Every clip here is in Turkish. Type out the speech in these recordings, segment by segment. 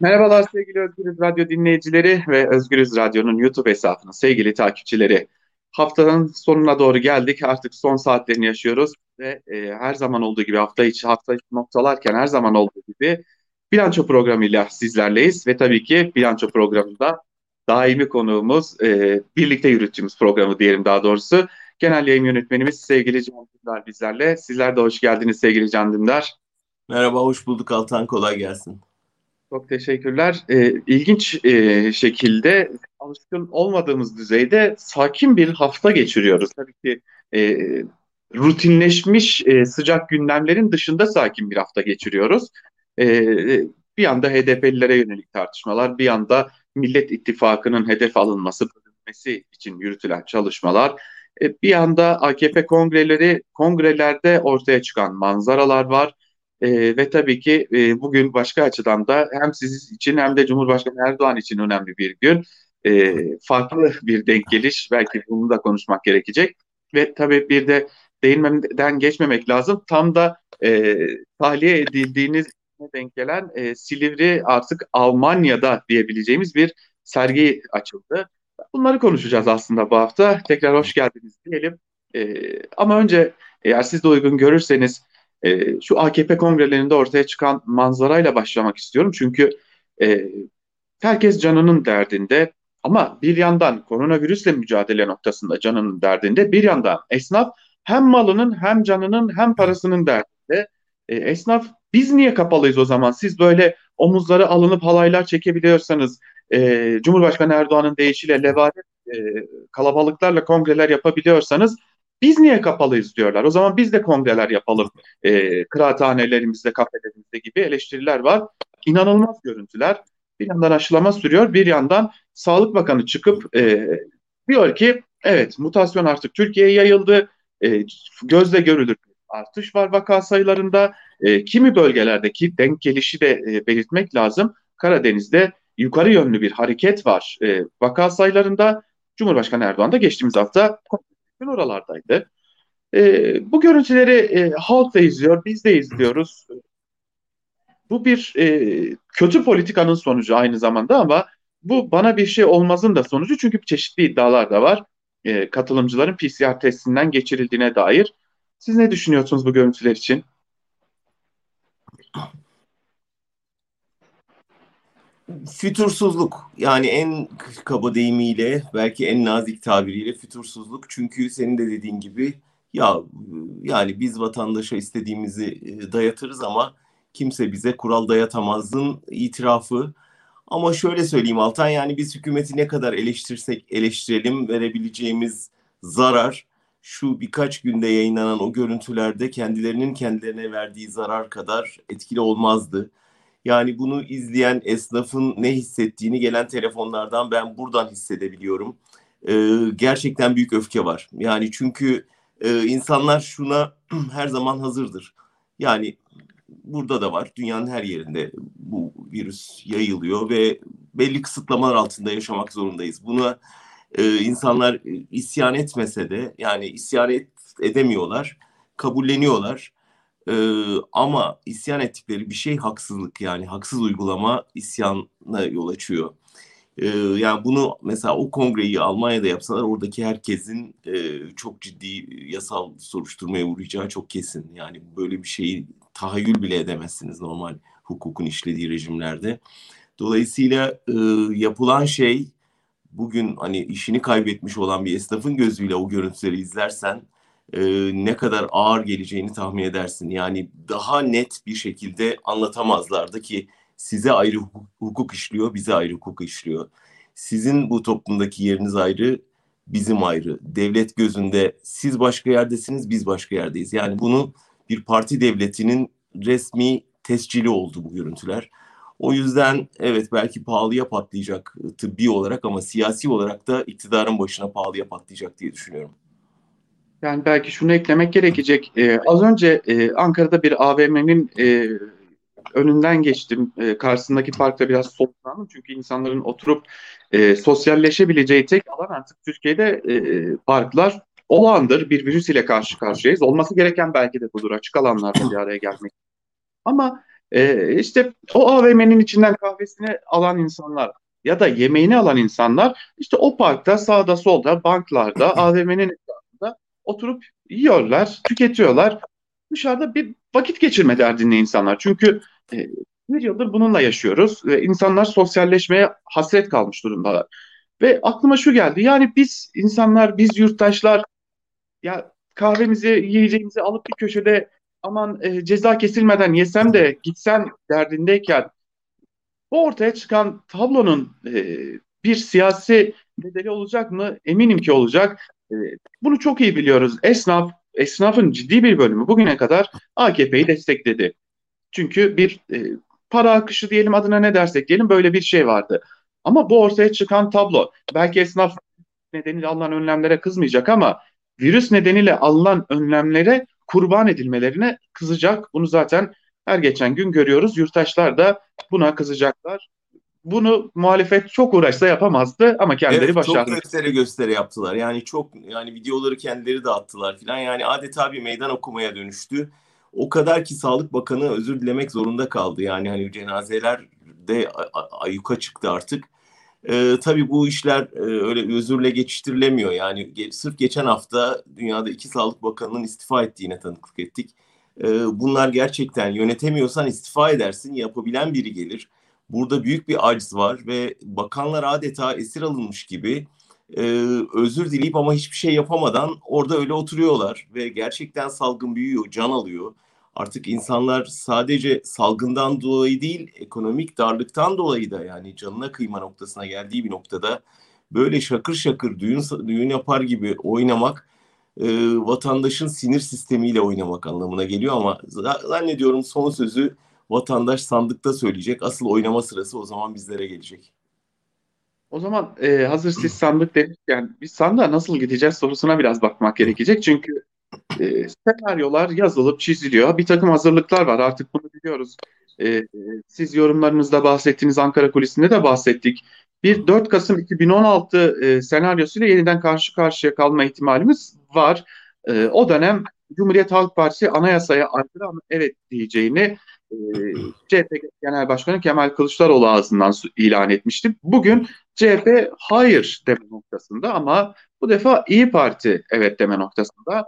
Merhabalar sevgili Özgürüz Radyo dinleyicileri ve Özgürüz Radyo'nun YouTube hesabının sevgili takipçileri. Haftanın sonuna doğru geldik. Artık son saatlerini yaşıyoruz ve e, her zaman olduğu gibi hafta içi hafta içi noktalarken her zaman olduğu gibi bilanço programıyla sizlerleyiz ve tabii ki bilanço programında daimi konuğumuz e, birlikte yürüttüğümüz programı diyelim daha doğrusu. Genel yayın yönetmenimiz sevgili Can Dündar bizlerle. Sizler de hoş geldiniz sevgili Can Dündar. Merhaba, hoş bulduk Altan. Kolay gelsin. Çok teşekkürler. Ee, ilginç e, şekilde alışkın olmadığımız düzeyde sakin bir hafta geçiriyoruz. Tabii ki e, rutinleşmiş e, sıcak gündemlerin dışında sakin bir hafta geçiriyoruz. E, bir yanda HDP'lilere yönelik tartışmalar, bir yanda Millet İttifakı'nın hedef alınması, bölünmesi için yürütülen çalışmalar, e, bir yanda AKP kongreleri, kongrelerde ortaya çıkan manzaralar var. E, ve tabii ki e, bugün başka açıdan da hem siz için hem de Cumhurbaşkanı Erdoğan için önemli bir gün. E, farklı bir denk geliş. Belki bunu da konuşmak gerekecek. Ve tabii bir de değinmeden geçmemek lazım. Tam da e, tahliye edildiğiniz denk gelen e, Silivri artık Almanya'da diyebileceğimiz bir sergi açıldı. Bunları konuşacağız aslında bu hafta. Tekrar hoş geldiniz diyelim. E, ama önce eğer siz de uygun görürseniz e, şu AKP kongrelerinde ortaya çıkan manzarayla başlamak istiyorum. Çünkü e, herkes canının derdinde ama bir yandan koronavirüsle mücadele noktasında canının derdinde bir yandan esnaf hem malının hem canının hem parasının derdinde. E, esnaf biz niye kapalıyız o zaman? Siz böyle omuzları alınıp halaylar çekebiliyorsanız e, Cumhurbaşkanı Erdoğan'ın deyişiyle levadet e, kalabalıklarla kongreler yapabiliyorsanız biz niye kapalıyız diyorlar. O zaman biz de kongreler yapalım. E, kıraathanelerimizde, kafelerimizde gibi eleştiriler var. İnanılmaz görüntüler. Bir yandan aşılama sürüyor, bir yandan Sağlık Bakanı çıkıp e, diyor ki evet mutasyon artık Türkiye'ye yayıldı. E, gözle görülür artış var vaka sayılarında. E, kimi bölgelerdeki denk gelişi de e, belirtmek lazım. Karadeniz'de yukarı yönlü bir hareket var e, vaka sayılarında. Cumhurbaşkanı Erdoğan da geçtiğimiz hafta gün oralardaydı. E, bu görüntüleri e, halk da izliyor, biz de izliyoruz. Bu bir e, kötü politikanın sonucu aynı zamanda ama bu bana bir şey olmazın da sonucu çünkü çeşitli iddialar da var. E, katılımcıların PCR testinden geçirildiğine dair. Siz ne düşünüyorsunuz bu görüntüler için? Fütursuzluk yani en kaba deyimiyle belki en nazik tabiriyle fütursuzluk çünkü senin de dediğin gibi ya yani biz vatandaşa istediğimizi e, dayatırız ama kimse bize kural dayatamazın itirafı. Ama şöyle söyleyeyim Altan yani biz hükümeti ne kadar eleştirsek eleştirelim verebileceğimiz zarar şu birkaç günde yayınlanan o görüntülerde kendilerinin kendilerine verdiği zarar kadar etkili olmazdı. Yani bunu izleyen esnafın ne hissettiğini gelen telefonlardan ben buradan hissedebiliyorum. Ee, gerçekten büyük öfke var. Yani çünkü e, insanlar şuna her zaman hazırdır. Yani burada da var. Dünyanın her yerinde bu virüs yayılıyor ve belli kısıtlamalar altında yaşamak zorundayız. Buna e, insanlar isyan etmese de yani isyan et, edemiyorlar, kabulleniyorlar ee, ama isyan ettikleri bir şey haksızlık yani haksız uygulama isyana yol açıyor. Ee, yani bunu mesela o kongreyi Almanya'da yapsalar oradaki herkesin e, çok ciddi yasal soruşturmaya uğrayacağı çok kesin. Yani böyle bir şeyi tahayyül bile edemezsiniz normal hukukun işlediği rejimlerde. Dolayısıyla e, yapılan şey bugün hani işini kaybetmiş olan bir esnafın gözüyle o görüntüleri izlersen e, ne kadar ağır geleceğini tahmin edersin. Yani daha net bir şekilde anlatamazlardı ki size ayrı hukuk, işliyor, bize ayrı hukuk işliyor. Sizin bu toplumdaki yeriniz ayrı, bizim ayrı. Devlet gözünde siz başka yerdesiniz, biz başka yerdeyiz. Yani bunu bir parti devletinin resmi tescili oldu bu görüntüler. O yüzden evet belki pahalıya patlayacak tıbbi olarak ama siyasi olarak da iktidarın başına pahalıya patlayacak diye düşünüyorum. Yani belki şunu eklemek gerekecek. Ee, az önce e, Ankara'da bir AVM'nin e, önünden geçtim. E, karşısındaki parkta biraz soluklandım. Çünkü insanların oturup e, sosyalleşebileceği tek alan artık Türkiye'de e, parklar olağandır. Bir virüs ile karşı karşıyayız. Olması gereken belki de budur. Açık alanlarda bir araya gelmek. Ama E, işte o AVM'nin içinden kahvesini alan insanlar ya da yemeğini alan insanlar işte o parkta sağda solda banklarda AVM'nin oturup yiyorlar, tüketiyorlar. Dışarıda bir vakit geçirme derdinde insanlar. Çünkü e, bir yıldır bununla yaşıyoruz ve insanlar sosyalleşmeye hasret kalmış durumdalar. Ve aklıma şu geldi. Yani biz insanlar, biz yurttaşlar ya kahvemizi, yiyeceğimizi alıp bir köşede aman e, ceza kesilmeden yesem de gitsem derdindeyken bu ortaya çıkan tablonun e, bir siyasi bedeli olacak mı? Eminim ki olacak. E, bunu çok iyi biliyoruz. Esnaf, esnafın ciddi bir bölümü bugüne kadar AKP'yi destekledi. Çünkü bir e, para akışı diyelim adına ne dersek diyelim böyle bir şey vardı. Ama bu ortaya çıkan tablo belki esnaf nedeniyle alınan önlemlere kızmayacak ama virüs nedeniyle alınan önlemlere kurban edilmelerine kızacak. Bunu zaten her geçen gün görüyoruz. Yurttaşlar da buna kızacaklar. Bunu muhalefet çok uğraşsa yapamazdı ama kendileri evet, başardı. Çok gösteri gösteri yaptılar. Yani çok yani videoları kendileri de attılar filan. Yani adeta bir meydan okumaya dönüştü. O kadar ki Sağlık Bakanı özür dilemek zorunda kaldı. Yani hani cenazeler de ayuka çıktı artık. Ee, tabii bu işler e, öyle özürle geçiştirilemiyor. Yani ge- sırf geçen hafta dünyada iki sağlık bakanının istifa ettiğine tanıklık ettik. Ee, bunlar gerçekten yönetemiyorsan istifa edersin, yapabilen biri gelir. Burada büyük bir aciz var ve bakanlar adeta esir alınmış gibi e, özür dileyip ama hiçbir şey yapamadan orada öyle oturuyorlar ve gerçekten salgın büyüyor, can alıyor. Artık insanlar sadece salgından dolayı değil, ekonomik darlıktan dolayı da yani canına kıyma noktasına geldiği bir noktada böyle şakır şakır düğün düğün yapar gibi oynamak e, vatandaşın sinir sistemiyle oynamak anlamına geliyor ama zannediyorum son sözü vatandaş sandıkta söyleyecek. Asıl oynama sırası o zaman bizlere gelecek. O zaman e, hazır siz sandık demişken biz sandığa nasıl gideceğiz sorusuna biraz bakmak gerekecek. Çünkü e, senaryolar yazılıp çiziliyor. Bir takım hazırlıklar var artık bunu biliyoruz. E, siz yorumlarınızda bahsettiğiniz Ankara Kulisi'nde de bahsettik. Bir 4 Kasım 2016 e, senaryosuyla yeniden karşı karşıya kalma ihtimalimiz var. E, o dönem Cumhuriyet Halk Partisi anayasaya aykırı ama evet diyeceğini e, CHP Genel Başkanı Kemal Kılıçdaroğlu ağzından ilan etmişti. Bugün CHP hayır deme noktasında ama bu defa İyi Parti evet deme noktasında.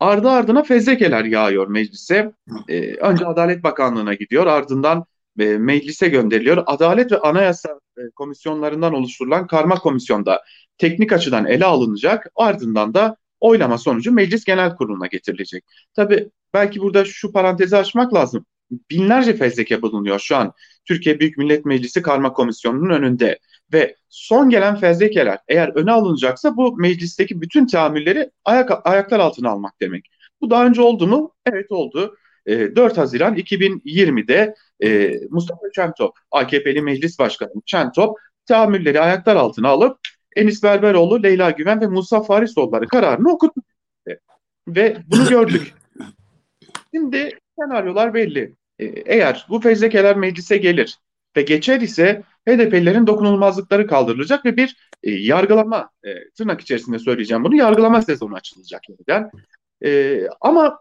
Ardı ardına fezlekeler yağıyor meclise. Ee, önce Adalet Bakanlığı'na gidiyor ardından e, meclise gönderiliyor. Adalet ve Anayasa e, komisyonlarından oluşturulan karma komisyonda teknik açıdan ele alınacak. Ardından da oylama sonucu Meclis Genel Kurulu'na getirilecek. Tabii belki burada şu parantezi açmak lazım. Binlerce fezleke bulunuyor şu an Türkiye Büyük Millet Meclisi Karma Komisyonu'nun önünde. Ve son gelen fezlekeler eğer öne alınacaksa bu meclisteki bütün tahammülleri ayak, ayaklar altına almak demek. Bu daha önce oldu mu? Evet oldu. E, ee, 4 Haziran 2020'de e, Mustafa Çentop, AKP'li meclis başkanı Çentop tahammülleri ayaklar altına alıp Enis Berberoğlu, Leyla Güven ve Musa Farisoğulları kararını okuttu. Ve bunu gördük. Şimdi senaryolar belli. Ee, eğer bu fezlekeler meclise gelir ve geçer ise HDP'lilerin dokunulmazlıkları kaldırılacak ve bir e, yargılama, e, tırnak içerisinde söyleyeceğim bunu, yargılama sezonu açılacak yeniden. E, ama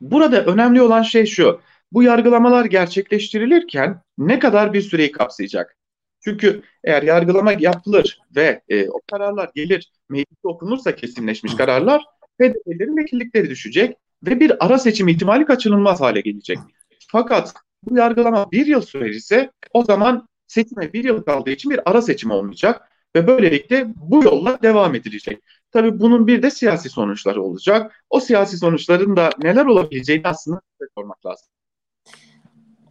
burada önemli olan şey şu, bu yargılamalar gerçekleştirilirken ne kadar bir süreyi kapsayacak? Çünkü eğer yargılama yapılır ve e, o kararlar gelir, mecliste okunursa kesinleşmiş kararlar, HDP'lilerin vekillikleri düşecek ve bir ara seçim ihtimali kaçınılmaz hale gelecek. Fakat bu yargılama bir yıl sürer o zaman seçime bir yıl kaldığı için bir ara seçim olmayacak ve böylelikle bu yolla devam edilecek. Tabii bunun bir de siyasi sonuçları olacak. O siyasi sonuçların da neler olabileceğini aslında sormak lazım.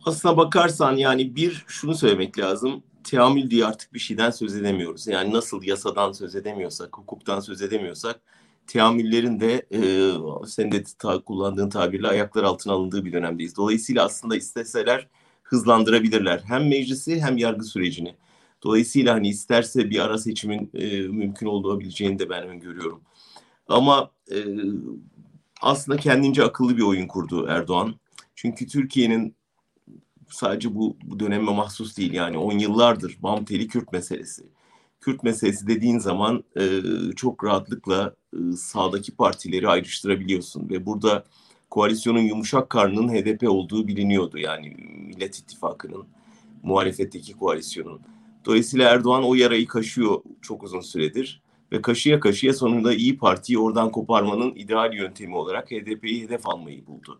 Aslına bakarsan yani bir şunu söylemek lazım. Teamül diye artık bir şeyden söz edemiyoruz. Yani nasıl yasadan söz edemiyorsak, hukuktan söz edemiyorsak teamüllerin de e, senin de ta, kullandığın tabirle ayaklar altına alındığı bir dönemdeyiz. Dolayısıyla aslında isteseler hızlandırabilirler. Hem meclisi hem yargı sürecini. Dolayısıyla hani isterse bir ara seçimin e, mümkün olabileceğini de ben öngörüyorum. Ama e, aslında kendince akıllı bir oyun kurdu Erdoğan. Çünkü Türkiye'nin sadece bu, bu döneme mahsus değil yani on yıllardır bam teli Kürt meselesi. Kürt meselesi dediğin zaman e, çok rahatlıkla e, sağdaki partileri ayrıştırabiliyorsun ve burada koalisyonun yumuşak karnının HDP olduğu biliniyordu. Yani Millet İttifakı'nın, muhalefetteki koalisyonun. Dolayısıyla Erdoğan o yarayı kaşıyor çok uzun süredir. Ve kaşıya kaşıya sonunda İyi Parti'yi oradan koparmanın ideal yöntemi olarak HDP'yi hedef almayı buldu.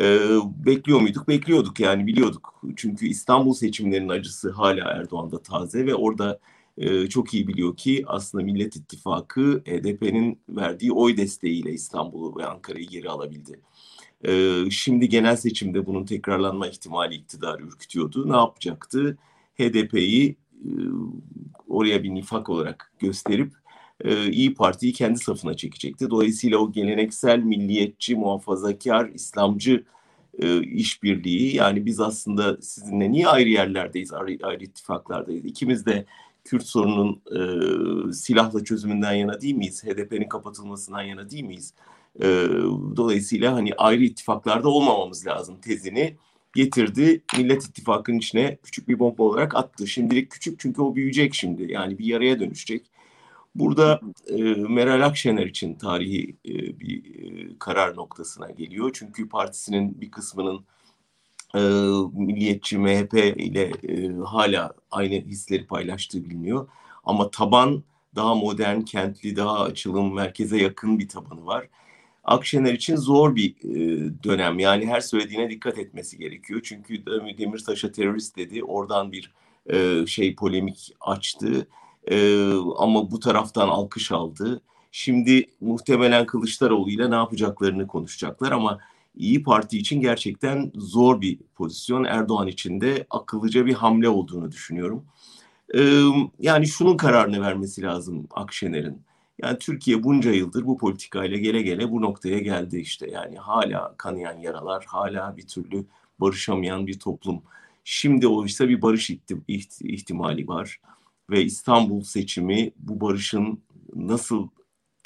Ee, bekliyor muyduk? Bekliyorduk yani biliyorduk. Çünkü İstanbul seçimlerinin acısı hala Erdoğan'da taze ve orada e, çok iyi biliyor ki aslında Millet İttifakı HDP'nin verdiği oy desteğiyle İstanbul'u ve Ankara'yı geri alabildi. E, şimdi genel seçimde bunun tekrarlanma ihtimali iktidarı ürkütüyordu. Ne yapacaktı? HDP'yi e, oraya bir nifak olarak gösterip e, İyi Parti'yi kendi safına çekecekti. Dolayısıyla o geleneksel milliyetçi, muhafazakar, İslamcı e, işbirliği yani biz aslında sizinle niye ayrı yerlerdeyiz, ayrı, ayrı ittifaklardayız? İkimiz de Kürt sorunun e, silahla çözümünden yana değil miyiz? HDP'nin kapatılmasından yana değil miyiz? E, dolayısıyla hani ayrı ittifaklarda olmamamız lazım tezini getirdi. Millet İttifakı'nın içine küçük bir bomba olarak attı. Şimdilik küçük çünkü o büyüyecek şimdi. Yani bir yaraya dönüşecek. Burada e, Meral Akşener için tarihi e, bir e, karar noktasına geliyor. Çünkü partisinin bir kısmının e, milliyetçi MHP ile e, hala aynı hisleri paylaştığı biliniyor. Ama taban daha modern, kentli, daha açılım, merkeze yakın bir tabanı var. Akşener için zor bir e, dönem. Yani her söylediğine dikkat etmesi gerekiyor. Çünkü Demirtaş'a terörist dedi. Oradan bir e, şey polemik açtı. E, ama bu taraftan alkış aldı. Şimdi muhtemelen Kılıçdaroğlu ile ne yapacaklarını konuşacaklar ama İyi Parti için gerçekten zor bir pozisyon. Erdoğan için de akıllıca bir hamle olduğunu düşünüyorum. Ee, yani şunun kararını vermesi lazım Akşener'in. Yani Türkiye bunca yıldır bu politikayla gele gele bu noktaya geldi işte. Yani hala kanayan yaralar, hala bir türlü barışamayan bir toplum. Şimdi oysa bir barış ihtimali var. Ve İstanbul seçimi bu barışın nasıl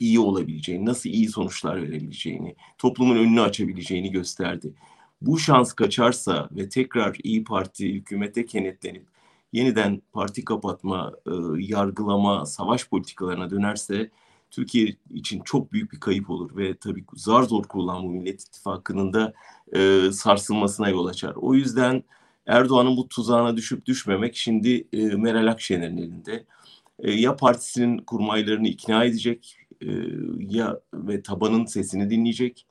iyi olabileceğini, nasıl iyi sonuçlar verebileceğini, toplumun önünü açabileceğini gösterdi. Bu şans kaçarsa ve tekrar İyi Parti hükümete kenetlenip yeniden parti kapatma, e, yargılama, savaş politikalarına dönerse Türkiye için çok büyük bir kayıp olur ve tabii zar zor kurulan bu Millet İttifakı'nın da e, sarsılmasına yol açar. O yüzden Erdoğan'ın bu tuzağına düşüp düşmemek şimdi e, Meral Akşener'in elinde. E, ya partisinin kurmaylarını ikna edecek e, ya ve tabanın sesini dinleyecek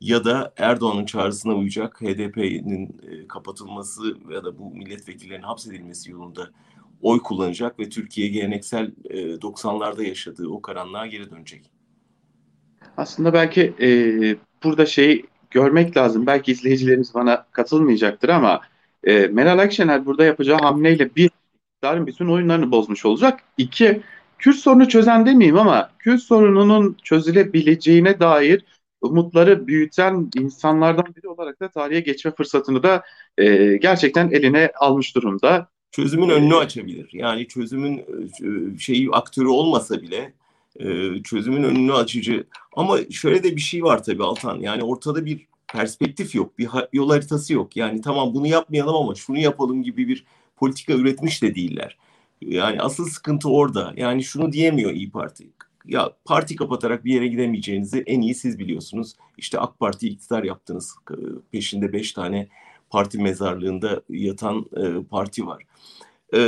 ya da Erdoğan'ın çağrısına uyacak HDP'nin e, kapatılması ya da bu milletvekillerinin hapsedilmesi yolunda oy kullanacak ve Türkiye geleneksel e, 90'larda yaşadığı o karanlığa geri dönecek. Aslında belki e, burada şey görmek lazım. Belki izleyicilerimiz bana katılmayacaktır ama e, Meral Akşener burada yapacağı hamleyle bir iktidarın bütün oyunlarını bozmuş olacak. İki, Kürt sorunu çözen demeyeyim ama Kürt sorununun çözülebileceğine dair umutları büyüten insanlardan biri olarak da tarihe geçme fırsatını da e, gerçekten eline almış durumda. Çözümün önünü açabilir. Yani çözümün e, şeyi aktörü olmasa bile e, çözümün önünü açıcı. Ama şöyle de bir şey var tabii Altan. Yani ortada bir perspektif yok, bir yol haritası yok. Yani tamam bunu yapmayalım ama şunu yapalım gibi bir politika üretmiş de değiller. Yani asıl sıkıntı orada. Yani şunu diyemiyor İyi Parti. Ya parti kapatarak bir yere gidemeyeceğinizi en iyi siz biliyorsunuz. İşte AK Parti iktidar yaptınız. Peşinde beş tane parti mezarlığında yatan e, parti var. E,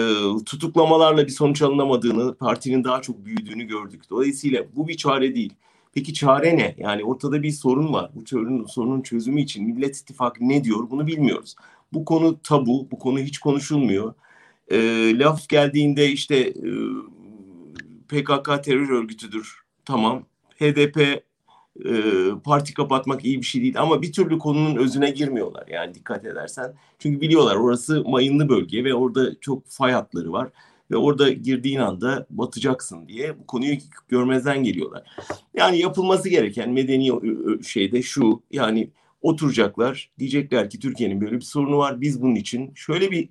tutuklamalarla bir sonuç alınamadığını, partinin daha çok büyüdüğünü gördük. Dolayısıyla bu bir çare değil. Peki çare ne? Yani ortada bir sorun var. Bu sorunun, sorunun çözümü için Millet İttifakı ne diyor bunu bilmiyoruz. Bu konu tabu, bu konu hiç konuşulmuyor. E, laf geldiğinde işte e, PKK terör örgütüdür. Tamam. HDP e, parti kapatmak iyi bir şey değil ama bir türlü konunun özüne girmiyorlar yani dikkat edersen. Çünkü biliyorlar orası mayınlı bölge ve orada çok fay hatları var ve orada girdiğin anda batacaksın diye bu konuyu görmezden geliyorlar. Yani yapılması gereken medeni şeyde şu yani oturacaklar diyecekler ki Türkiye'nin böyle bir sorunu var biz bunun için şöyle bir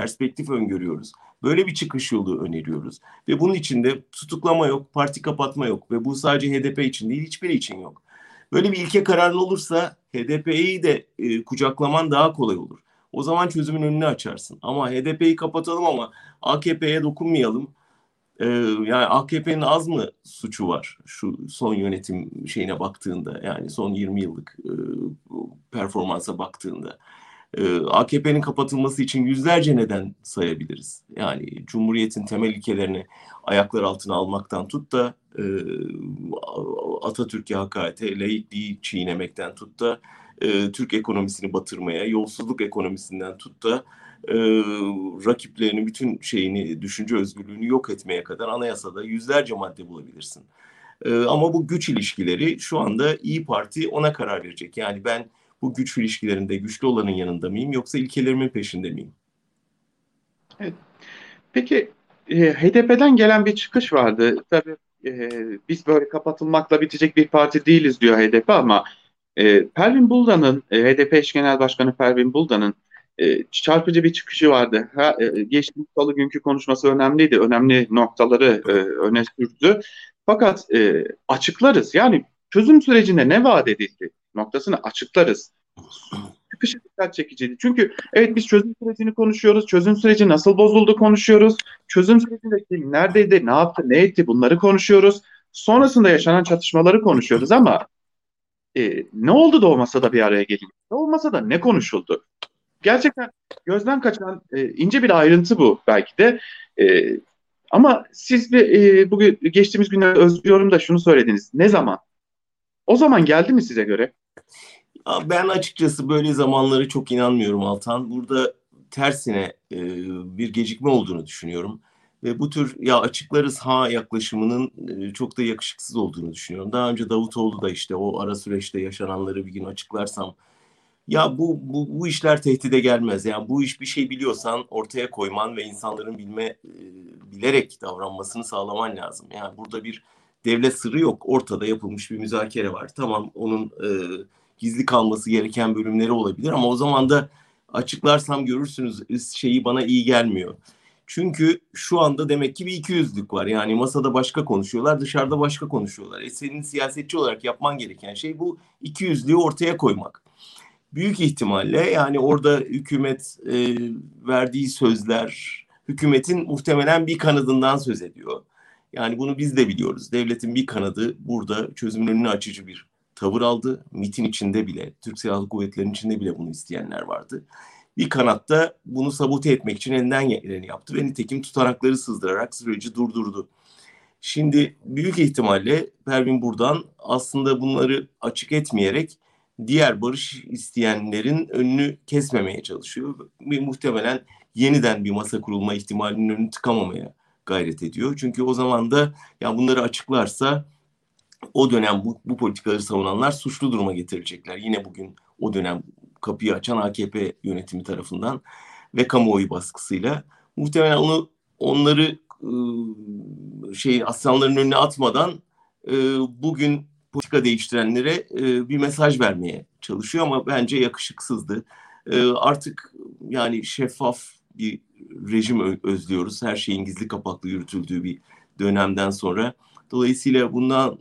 perspektif öngörüyoruz. Böyle bir çıkış yolu öneriyoruz. Ve bunun içinde tutuklama yok, parti kapatma yok ve bu sadece HDP için değil hiçbiri için yok. Böyle bir ilke kararlı olursa HDP'yi de e, kucaklaman daha kolay olur. O zaman çözümün önünü açarsın. Ama HDP'yi kapatalım ama AKP'ye dokunmayalım. Ee, yani AKP'nin az mı suçu var şu son yönetim şeyine baktığında yani son 20 yıllık e, performansa baktığında. Ee, AKP'nin kapatılması için yüzlerce neden sayabiliriz. Yani Cumhuriyet'in temel ilkelerini ayaklar altına almaktan tut da e, Atatürk'e hakarete, laikliği çiğnemekten tut da e, Türk ekonomisini batırmaya, yolsuzluk ekonomisinden tut da e, rakiplerini bütün şeyini, düşünce özgürlüğünü yok etmeye kadar anayasada yüzlerce madde bulabilirsin. E, ama bu güç ilişkileri şu anda İyi Parti ona karar verecek. Yani ben bu güç ilişkilerinde güçlü olanın yanında mıyım yoksa ilkelerimin peşinde miyim? Evet. Peki e, HDP'den gelen bir çıkış vardı. Tabii e, biz böyle kapatılmakla bitecek bir parti değiliz diyor HDP ama e, Pervin Buldan'ın, e, HDP eş genel başkanı Pervin Buldan'ın e, çarpıcı bir çıkışı vardı. Ha, e, geçtiğimiz salı günkü konuşması önemliydi. Önemli noktaları e, öne sürdü. Fakat e, açıklarız. Yani çözüm sürecinde ne vaat edildi noktasını açıklarız. Çıkışı dikkat çekiciydi. Çünkü evet biz çözüm sürecini konuşuyoruz. Çözüm süreci nasıl bozuldu konuşuyoruz. Çözüm sürecinde kim neredeydi, ne yaptı, ne etti bunları konuşuyoruz. Sonrasında yaşanan çatışmaları konuşuyoruz ama e, ne oldu da o masada bir araya gelin? Ne o masada ne konuşuldu? Gerçekten gözden kaçan e, ince bir ayrıntı bu belki de. E, ama siz bir, e, bugün geçtiğimiz günlerde Özgür Yorum'da şunu söylediniz. Ne zaman? O zaman geldi mi size göre? Ben açıkçası böyle zamanları çok inanmıyorum Altan. Burada tersine e, bir gecikme olduğunu düşünüyorum. Ve bu tür ya açıklarız ha yaklaşımının e, çok da yakışıksız olduğunu düşünüyorum. Daha önce Davutoğlu da işte o ara süreçte yaşananları bir gün açıklarsam ya bu, bu, bu işler tehdide gelmez. Yani bu iş bir şey biliyorsan ortaya koyman ve insanların bilme e, bilerek davranmasını sağlaman lazım. Yani burada bir devlet sırrı yok. Ortada yapılmış bir müzakere var. Tamam onun e, gizli kalması gereken bölümleri olabilir ama o zaman da açıklarsam görürsünüz şeyi bana iyi gelmiyor. Çünkü şu anda demek ki bir iki yüzlük var. Yani masada başka konuşuyorlar, dışarıda başka konuşuyorlar. E senin siyasetçi olarak yapman gereken şey bu iki yüzlüğü ortaya koymak. Büyük ihtimalle yani orada hükümet e, verdiği sözler, hükümetin muhtemelen bir kanadından söz ediyor. Yani bunu biz de biliyoruz. Devletin bir kanadı burada çözümün önünü açıcı bir tavır aldı. MIT'in içinde bile, Türk Silahlı Kuvvetleri'nin içinde bile bunu isteyenler vardı. Bir kanatta bunu sabote etmek için elinden geleni yaptı ve nitekim tutanakları sızdırarak süreci durdurdu. Şimdi büyük ihtimalle Pervin buradan aslında bunları açık etmeyerek diğer barış isteyenlerin önünü kesmemeye çalışıyor. Ve muhtemelen yeniden bir masa kurulma ihtimalinin önünü tıkamamaya gayret ediyor. Çünkü o zaman da ya bunları açıklarsa o dönem bu, bu politikaları savunanlar suçlu duruma getirilecekler. Yine bugün o dönem kapıyı açan AKP yönetimi tarafından ve kamuoyu baskısıyla muhtemelen onu onları ıı, şey aslanların önüne atmadan ıı, bugün politika değiştirenlere ıı, bir mesaj vermeye çalışıyor ama bence yakışıksızdı. Artık yani şeffaf bir rejim özlüyoruz. Her şeyin gizli kapaklı yürütüldüğü bir dönemden sonra. Dolayısıyla bundan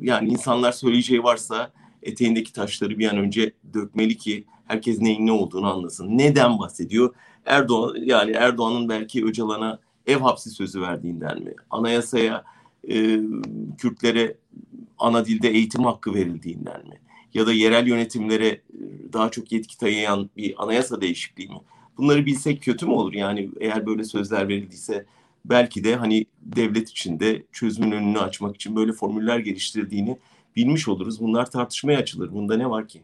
yani insanlar söyleyeceği varsa eteğindeki taşları bir an önce dökmeli ki herkes neyin ne olduğunu anlasın. Neden bahsediyor? Erdoğan yani Erdoğan'ın belki Öcalan'a ev hapsi sözü verdiğinden mi? Anayasaya e, Kürtlere ana dilde eğitim hakkı verildiğinden mi? Ya da yerel yönetimlere daha çok yetki tayayan bir anayasa değişikliği mi? Bunları bilsek kötü mü olur? Yani eğer böyle sözler verildiyse belki de hani devlet içinde çözümün önünü açmak için böyle formüller geliştirdiğini bilmiş oluruz. Bunlar tartışmaya açılır. Bunda ne var ki?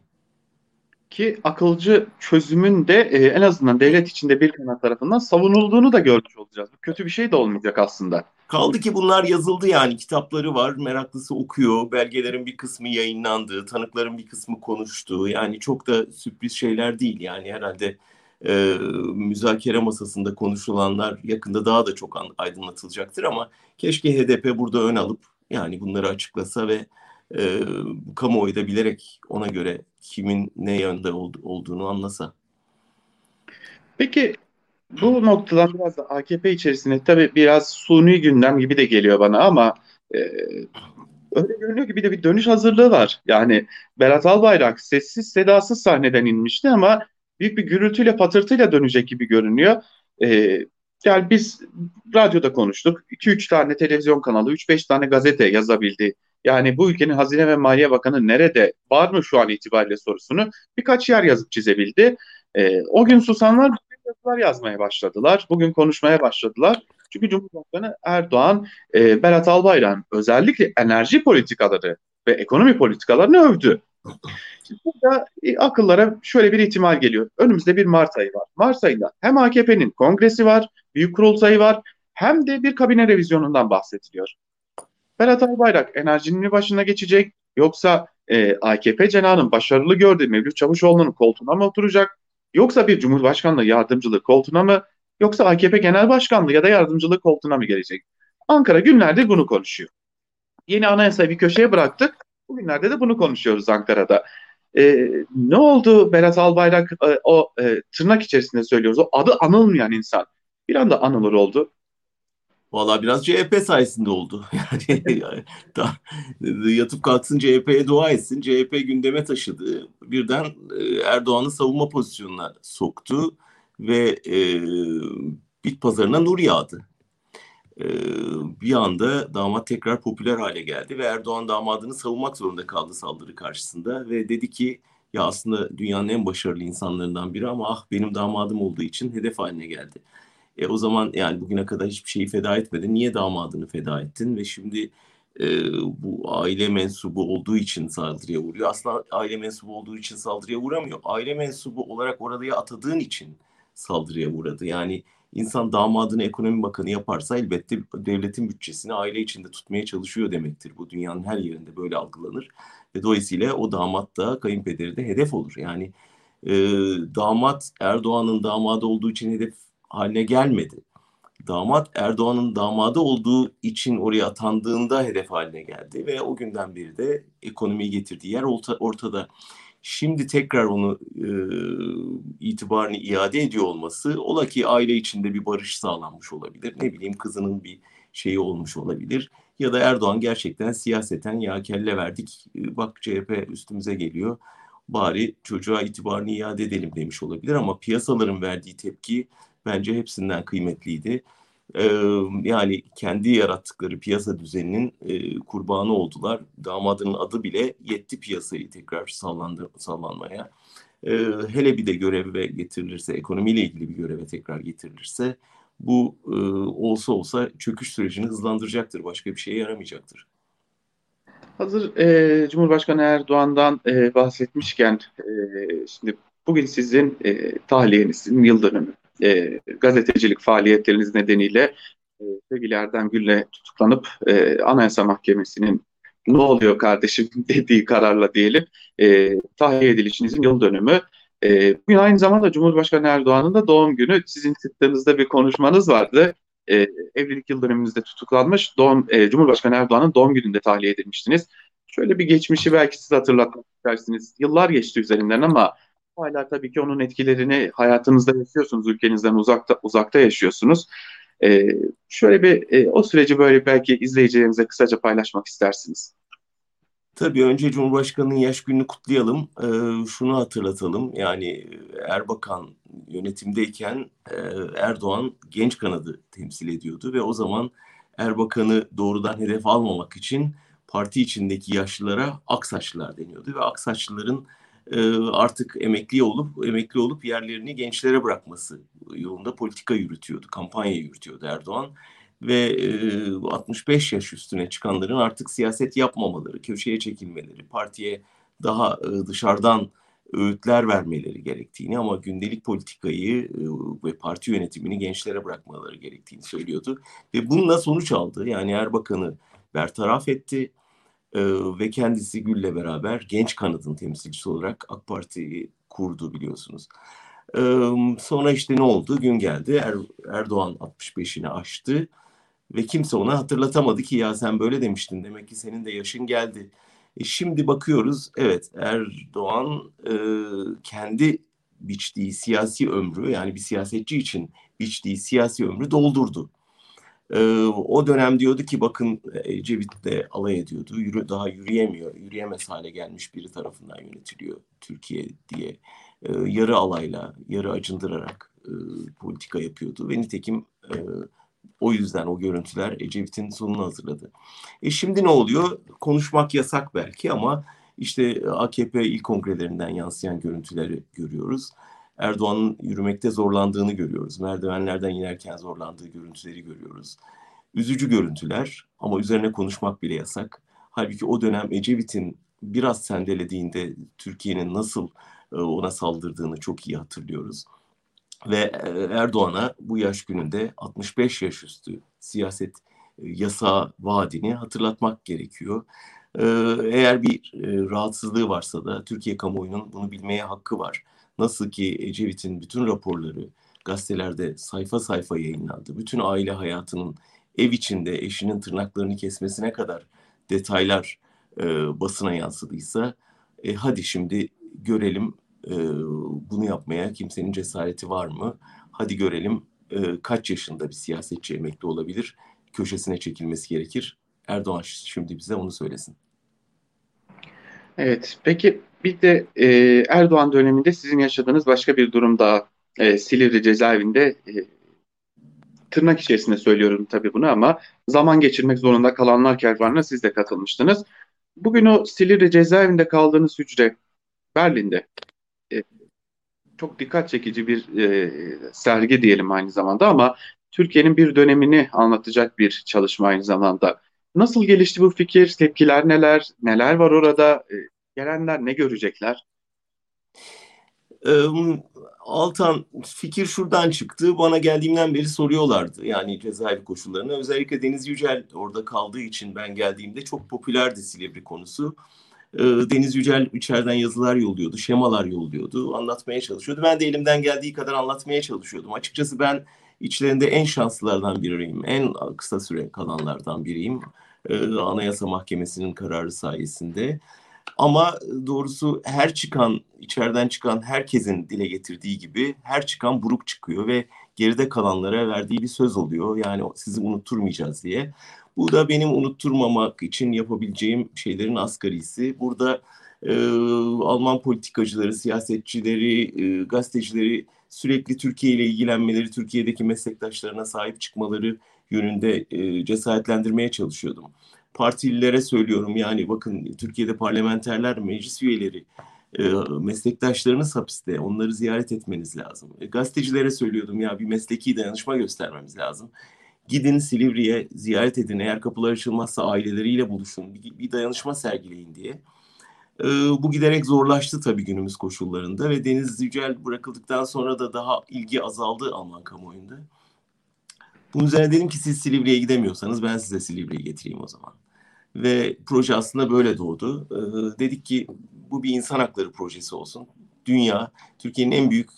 Ki akılcı çözümün de e, en azından devlet içinde bir kanat tarafından savunulduğunu da görmüş olacağız. Bu kötü bir şey de olmayacak aslında. Kaldı ki bunlar yazıldı yani kitapları var meraklısı okuyor belgelerin bir kısmı yayınlandı tanıkların bir kısmı konuştu yani çok da sürpriz şeyler değil yani herhalde e, müzakere masasında konuşulanlar yakında daha da çok aydınlatılacaktır ama keşke HDP burada ön alıp yani bunları açıklasa ve e, kamuoyu da bilerek ona göre kimin ne yönde ol, olduğunu anlasa. Peki bu noktadan biraz da AKP içerisinde tabii biraz suni gündem gibi de geliyor bana ama e, öyle görünüyor ki bir de bir dönüş hazırlığı var. Yani Berat Albayrak sessiz sedasız sahneden inmişti ama büyük bir gürültüyle patırtıyla dönecek gibi görünüyor. E, Yani biz radyoda konuştuk. 2-3 tane televizyon kanalı, 3-5 tane gazete yazabildi. Yani bu ülkenin Hazine ve Maliye Bakanı nerede, var mı şu an itibariyle sorusunu birkaç yer yazıp çizebildi. E, o gün susanlar yazılar yazmaya başladılar. Bugün konuşmaya başladılar. Çünkü Cumhurbaşkanı Erdoğan, e, Berat Albayrak'ın özellikle enerji politikaları ve ekonomi politikalarını övdü. Burada e, akıllara şöyle bir ihtimal geliyor. Önümüzde bir Mart ayı var. Mart ayında hem AKP'nin kongresi var, büyük kurultayı var, hem de bir kabine revizyonundan bahsediliyor. Berat Albayrak enerjinin başına geçecek yoksa e, AKP cenahının başarılı gördüğü Mevlüt Çavuşoğlu'nun koltuğuna mı oturacak? Yoksa bir Cumhurbaşkanlığı yardımcılığı koltuğuna mı? Yoksa AKP Genel Başkanlığı ya da yardımcılığı koltuğuna mı gelecek? Ankara günlerdir bunu konuşuyor. Yeni anayasayı bir köşeye bıraktık. Bugünlerde de bunu konuşuyoruz Ankara'da. E, ne oldu Berat Albayrak e, o e, tırnak içerisinde söylüyoruz. O adı anılmayan insan bir anda anılır oldu. Valla biraz CHP sayesinde oldu. Yani yatıp kalksın CHP'ye dua etsin. CHP gündeme taşıdı. Birden e, Erdoğan'ı savunma pozisyonuna soktu ve e, bit pazarına nur yağdı. E, bir anda damat tekrar popüler hale geldi ve Erdoğan damadını savunmak zorunda kaldı saldırı karşısında ve dedi ki ya aslında dünyanın en başarılı insanlarından biri ama ah benim damadım olduğu için hedef haline geldi. E, o zaman yani bugüne kadar hiçbir şeyi feda etmedin. Niye damadını feda ettin? Ve şimdi e, bu aile mensubu olduğu için saldırıya uğruyor. Aslında aile mensubu olduğu için saldırıya uğramıyor. Aile mensubu olarak oraya atadığın için saldırıya uğradı. Yani insan damadını ekonomi bakanı yaparsa elbette devletin bütçesini aile içinde tutmaya çalışıyor demektir. Bu dünyanın her yerinde böyle algılanır. Ve dolayısıyla o damat da kayınpederi de hedef olur. Yani e, damat Erdoğan'ın damadı olduğu için hedef haline gelmedi. Damat Erdoğan'ın damadı olduğu için oraya atandığında hedef haline geldi ve o günden beri de ekonomiyi getirdiği yer ortada. Şimdi tekrar onu e, itibarını iade ediyor olması ola ki aile içinde bir barış sağlanmış olabilir. Ne bileyim kızının bir şeyi olmuş olabilir. Ya da Erdoğan gerçekten siyaseten ya kelle verdik bak CHP üstümüze geliyor bari çocuğa itibarını iade edelim demiş olabilir ama piyasaların verdiği tepki bence hepsinden kıymetliydi. Yani kendi yarattıkları piyasa düzeninin kurbanı oldular. Damadının adı bile yetti piyasayı tekrar sallandı, sallanmaya. Hele bir de göreve getirilirse, ekonomiyle ilgili bir göreve tekrar getirilirse bu olsa olsa çöküş sürecini hızlandıracaktır. Başka bir şeye yaramayacaktır. Hazır e, Cumhurbaşkanı Erdoğan'dan e, bahsetmişken e, şimdi bugün sizin e, tahliyenizin yıl dönümü e, gazetecilik faaliyetleriniz nedeniyle e, sevgili Erdem Gül'le tutuklanıp e, Anayasa Mahkemesi'nin ne oluyor kardeşim dediği kararla diyelim e, tahliye edilişinizin yıl dönümü. E, bugün aynı zamanda Cumhurbaşkanı Erdoğan'ın da doğum günü. Sizin çıktığınızda bir konuşmanız vardı. E, evlilik yıl dönümünüzde tutuklanmış. Doğum, e, Cumhurbaşkanı Erdoğan'ın doğum gününde tahliye edilmiştiniz. Şöyle bir geçmişi belki siz hatırlatmak istersiniz. Yıllar geçti üzerinden ama Hala tabii ki onun etkilerini hayatınızda yaşıyorsunuz, ülkenizden uzakta uzakta yaşıyorsunuz. Ee, şöyle bir e, o süreci böyle belki izleyicilerimize kısaca paylaşmak istersiniz. Tabii önce Cumhurbaşkanı'nın yaş gününü kutlayalım. Ee, şunu hatırlatalım. Yani Erbakan yönetimdeyken e, Erdoğan genç kanadı temsil ediyordu ve o zaman Erbakan'ı doğrudan hedef almamak için parti içindeki yaşlılara aksaçlılar deniyordu ve aksaçlıların e, artık emekli olup emekli olup yerlerini gençlere bırakması yolunda politika yürütüyordu, kampanya yürütüyordu Erdoğan ve 65 yaş üstüne çıkanların artık siyaset yapmamaları, köşeye çekilmeleri, partiye daha dışarıdan öğütler vermeleri gerektiğini ama gündelik politikayı ve parti yönetimini gençlere bırakmaları gerektiğini söylüyordu. Ve bununla sonuç aldı. Yani Erbakan'ı bertaraf etti ee, ve kendisi Gül'le beraber genç kanadın temsilcisi olarak AK Parti'yi kurdu biliyorsunuz. Ee, sonra işte ne oldu? Gün geldi. Er, Erdoğan 65'ini aştı ve kimse ona hatırlatamadı ki ya sen böyle demiştin demek ki senin de yaşın geldi. E şimdi bakıyoruz evet Erdoğan e, kendi biçtiği siyasi ömrü yani bir siyasetçi için biçtiği siyasi ömrü doldurdu. Ee, o dönem diyordu ki bakın Ecevit de alay ediyordu. Yürü, daha yürüyemiyor. Yürüyemez hale gelmiş biri tarafından yönetiliyor Türkiye diye. Ee, yarı alayla, yarı acındırarak e, politika yapıyordu ve nitekim e, o yüzden o görüntüler Ecevit'in sonunu hazırladı. E şimdi ne oluyor? Konuşmak yasak belki ama işte AKP il kongrelerinden yansıyan görüntüleri görüyoruz. Erdoğan'ın yürümekte zorlandığını görüyoruz. Merdivenlerden inerken zorlandığı görüntüleri görüyoruz. Üzücü görüntüler ama üzerine konuşmak bile yasak. Halbuki o dönem Ecevit'in biraz sendelediğinde Türkiye'nin nasıl e, ona saldırdığını çok iyi hatırlıyoruz. Ve e, Erdoğan'a bu yaş gününde 65 yaş üstü siyaset e, yasa vaadini hatırlatmak gerekiyor. Eğer bir rahatsızlığı varsa da Türkiye kamuoyunun bunu bilmeye hakkı var. Nasıl ki Ecevit'in bütün raporları gazetelerde sayfa sayfa yayınlandı. Bütün aile hayatının ev içinde eşinin tırnaklarını kesmesine kadar detaylar e, basına yansıdıysa e, hadi şimdi görelim e, bunu yapmaya kimsenin cesareti var mı? Hadi görelim e, kaç yaşında bir siyasetçi emekli olabilir? Köşesine çekilmesi gerekir. Erdoğan şimdi bize onu söylesin. Evet, peki bir de e, Erdoğan döneminde sizin yaşadığınız başka bir durum daha e, Silivri cezaevinde e, tırnak içerisinde söylüyorum tabii bunu ama zaman geçirmek zorunda kalanlar kervanına siz de katılmıştınız. Bugün o Silivri cezaevinde kaldığınız hücre Berlin'de e, çok dikkat çekici bir e, sergi diyelim aynı zamanda ama Türkiye'nin bir dönemini anlatacak bir çalışma aynı zamanda. Nasıl gelişti bu fikir? Tepkiler neler? Neler var orada? E, gelenler ne görecekler? Altan fikir şuradan çıktı. Bana geldiğimden beri soruyorlardı. Yani cezaevi koşullarını. Özellikle Deniz Yücel orada kaldığı için ben geldiğimde çok popülerdi Silivri konusu. Deniz Yücel içeriden yazılar yolluyordu, şemalar yolluyordu, anlatmaya çalışıyordu. Ben de elimden geldiği kadar anlatmaya çalışıyordum. Açıkçası ben içlerinde en şanslılardan biriyim, en kısa süre kalanlardan biriyim. Anayasa Mahkemesi'nin kararı sayesinde. Ama doğrusu her çıkan, içeriden çıkan herkesin dile getirdiği gibi her çıkan buruk çıkıyor ve geride kalanlara verdiği bir söz oluyor. Yani sizi unutturmayacağız diye. Bu da benim unutturmamak için yapabileceğim şeylerin asgarisi. Burada e, Alman politikacıları, siyasetçileri, e, gazetecileri sürekli Türkiye ile ilgilenmeleri, Türkiye'deki meslektaşlarına sahip çıkmaları yönünde e, cesaretlendirmeye çalışıyordum partililere söylüyorum yani bakın Türkiye'de parlamenterler, meclis üyeleri, e, meslektaşlarınız hapiste. Onları ziyaret etmeniz lazım. E, gazetecilere söylüyordum ya bir mesleki dayanışma göstermemiz lazım. Gidin Silivri'ye ziyaret edin. Eğer kapılar açılmazsa aileleriyle buluşun. Bir, bir dayanışma sergileyin diye. E, bu giderek zorlaştı tabii günümüz koşullarında ve Deniz Yücel bırakıldıktan sonra da daha ilgi azaldı Alman kamuoyunda. Bunun üzerine dedim ki siz Silivri'ye gidemiyorsanız ben size Silivri'ye getireyim o zaman. Ve proje aslında böyle doğdu. Ee, dedik ki bu bir insan hakları projesi olsun. Dünya, Türkiye'nin en büyük,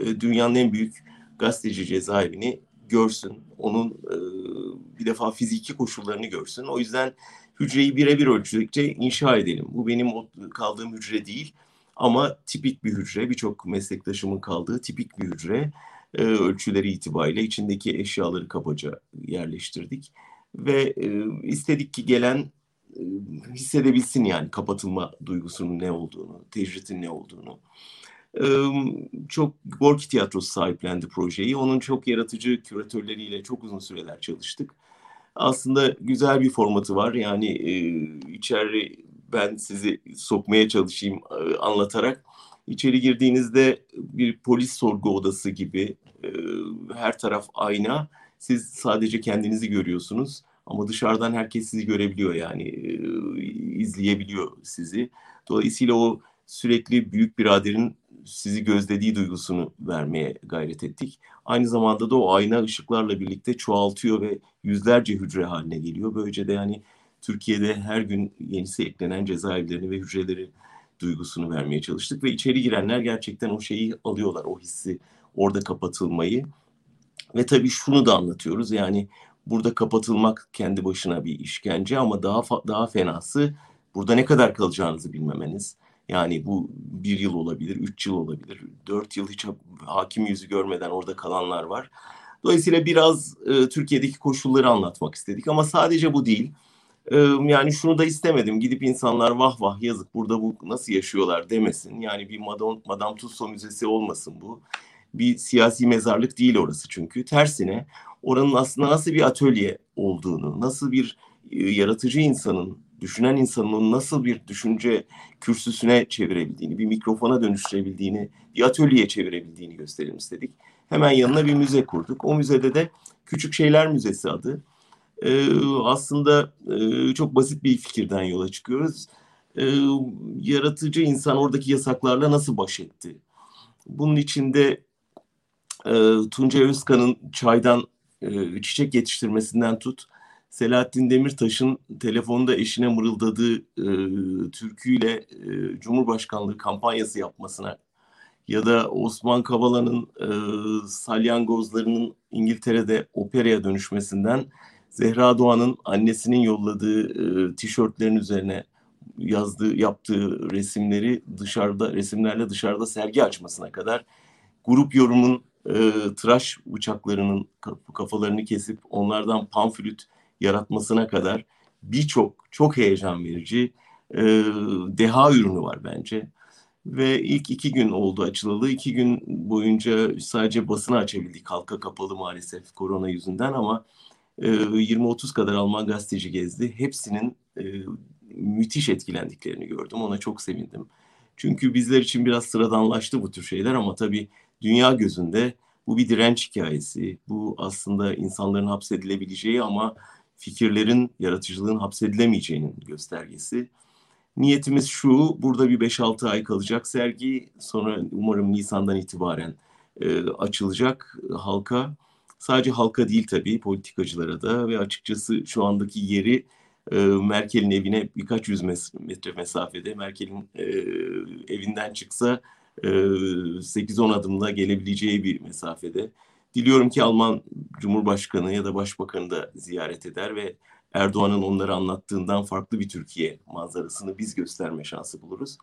e, dünyanın en büyük gazeteci cezaevini görsün. Onun e, bir defa fiziki koşullarını görsün. O yüzden hücreyi birebir ölçüdükçe inşa edelim. Bu benim kaldığım hücre değil ama tipik bir hücre. Birçok meslektaşımın kaldığı tipik bir hücre. E, ölçüleri itibariyle içindeki eşyaları kabaca yerleştirdik. Ve e, istedik ki gelen e, hissedebilsin yani kapatılma duygusunun ne olduğunu, tecritin ne olduğunu. E, çok Gorki Tiyatrosu sahiplendi projeyi. Onun çok yaratıcı küratörleriyle çok uzun süreler çalıştık. Aslında güzel bir formatı var. Yani e, içeri ben sizi sokmaya çalışayım anlatarak. İçeri girdiğinizde bir polis sorgu odası gibi her taraf ayna. Siz sadece kendinizi görüyorsunuz ama dışarıdan herkes sizi görebiliyor yani izleyebiliyor sizi. Dolayısıyla o sürekli büyük biraderin sizi gözlediği duygusunu vermeye gayret ettik. Aynı zamanda da o ayna ışıklarla birlikte çoğaltıyor ve yüzlerce hücre haline geliyor. Böylece de yani Türkiye'de her gün yenisi eklenen cezaevlerini ve hücreleri duygusunu vermeye çalıştık ve içeri girenler gerçekten o şeyi alıyorlar, o hissi, orada kapatılmayı. Ve tabii şunu da anlatıyoruz yani burada kapatılmak kendi başına bir işkence ama daha daha fenası burada ne kadar kalacağınızı bilmemeniz. Yani bu bir yıl olabilir, üç yıl olabilir, dört yıl hiç hakim yüzü görmeden orada kalanlar var. Dolayısıyla biraz e, Türkiye'deki koşulları anlatmak istedik ama sadece bu değil. E, yani şunu da istemedim. Gidip insanlar vah vah yazık burada bu nasıl yaşıyorlar demesin. Yani bir Madame, Madame Tussauds müzesi olmasın bu. bir siyasi mezarlık değil orası çünkü. Tersine oranın aslında nasıl bir atölye olduğunu, nasıl bir e, yaratıcı insanın, düşünen insanın onu nasıl bir düşünce kürsüsüne çevirebildiğini, bir mikrofona dönüştürebildiğini, bir atölyeye çevirebildiğini gösterelim istedik. Hemen yanına bir müze kurduk. O müzede de Küçük Şeyler Müzesi adı. Ee, aslında e, çok basit bir fikirden yola çıkıyoruz. Ee, yaratıcı insan oradaki yasaklarla nasıl baş etti? Bunun içinde e, Tuncay Özkan'ın çaydan e, çiçek yetiştirmesinden tut, Selahattin Demirtaş'ın telefonda eşine mırıldadığı e, türküyle e, Cumhurbaşkanlığı kampanyası yapmasına ya da Osman Kavala'nın e, salyangozlarının İngiltere'de operaya dönüşmesinden Zehra Doğan'ın annesinin yolladığı e, tişörtlerin üzerine yazdığı, yaptığı resimleri dışarıda, resimlerle dışarıda sergi açmasına kadar grup yorumun e, tıraş bıçaklarının kafalarını kesip onlardan pamflüt yaratmasına kadar birçok çok heyecan verici e, deha ürünü var bence. Ve ilk iki gün oldu açılalı. İki gün boyunca sadece basını açabildik. Halka kapalı maalesef korona yüzünden ama e, 20-30 kadar Alman gazeteci gezdi. Hepsinin e, müthiş etkilendiklerini gördüm. Ona çok sevindim. Çünkü bizler için biraz sıradanlaştı bu tür şeyler ama tabii dünya gözünde bu bir direnç hikayesi. Bu aslında insanların hapsedilebileceği ama fikirlerin, yaratıcılığın hapsedilemeyeceğinin göstergesi. Niyetimiz şu, burada bir 5-6 ay kalacak sergi. Sonra umarım Nisan'dan itibaren e, açılacak halka. Sadece halka değil tabii, politikacılara da ve açıkçası şu andaki yeri e, Merkel'in evine birkaç yüz metre mesafede. Merkel'in e, evinden çıksa 8-10 adımla gelebileceği bir mesafede. Diliyorum ki Alman Cumhurbaşkanı ya da Başbakanı da ziyaret eder ve Erdoğan'ın onları anlattığından farklı bir Türkiye manzarasını biz gösterme şansı buluruz.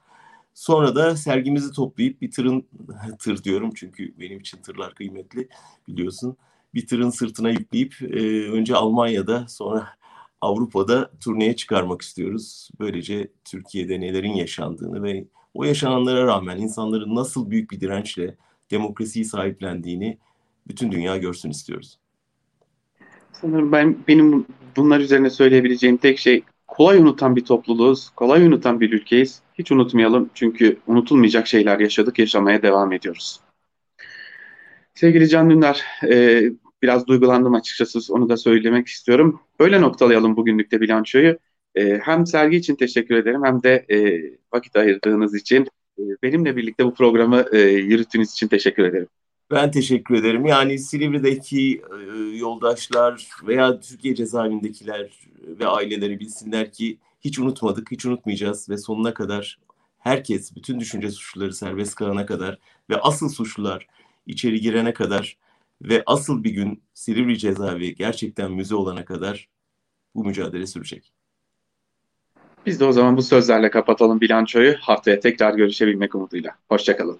Sonra da sergimizi toplayıp bir tırın, tır diyorum çünkü benim için tırlar kıymetli biliyorsun. Bir tırın sırtına yükleyip e, önce Almanya'da sonra Avrupa'da turneye çıkarmak istiyoruz. Böylece Türkiye'de nelerin yaşandığını ve o yaşananlara rağmen insanların nasıl büyük bir dirençle demokrasiyi sahiplendiğini bütün dünya görsün istiyoruz. Sanırım ben benim bunlar üzerine söyleyebileceğim tek şey kolay unutan bir topluluğuz, kolay unutan bir ülkeyiz. Hiç unutmayalım çünkü unutulmayacak şeyler yaşadık, yaşamaya devam ediyoruz. Sevgili Can Dündar, e, biraz duygulandım açıkçası onu da söylemek istiyorum. Böyle noktalayalım bugünlük de bilançoyu. E, hem sergi için teşekkür ederim hem de e, vakit ayırdığınız için e, benimle birlikte bu programı e, yürüttüğünüz için teşekkür ederim. Ben teşekkür ederim. Yani Silivri'deki e, yoldaşlar veya Türkiye cezaevindekiler ve aileleri bilsinler ki hiç unutmadık, hiç unutmayacağız ve sonuna kadar herkes, bütün düşünce suçluları serbest kalana kadar ve asıl suçlular içeri girene kadar ve asıl bir gün Silivri cezaevi gerçekten müze olana kadar bu mücadele sürecek. Biz de o zaman bu sözlerle kapatalım bilançoyu. Haftaya tekrar görüşebilmek umuduyla. Hoşçakalın.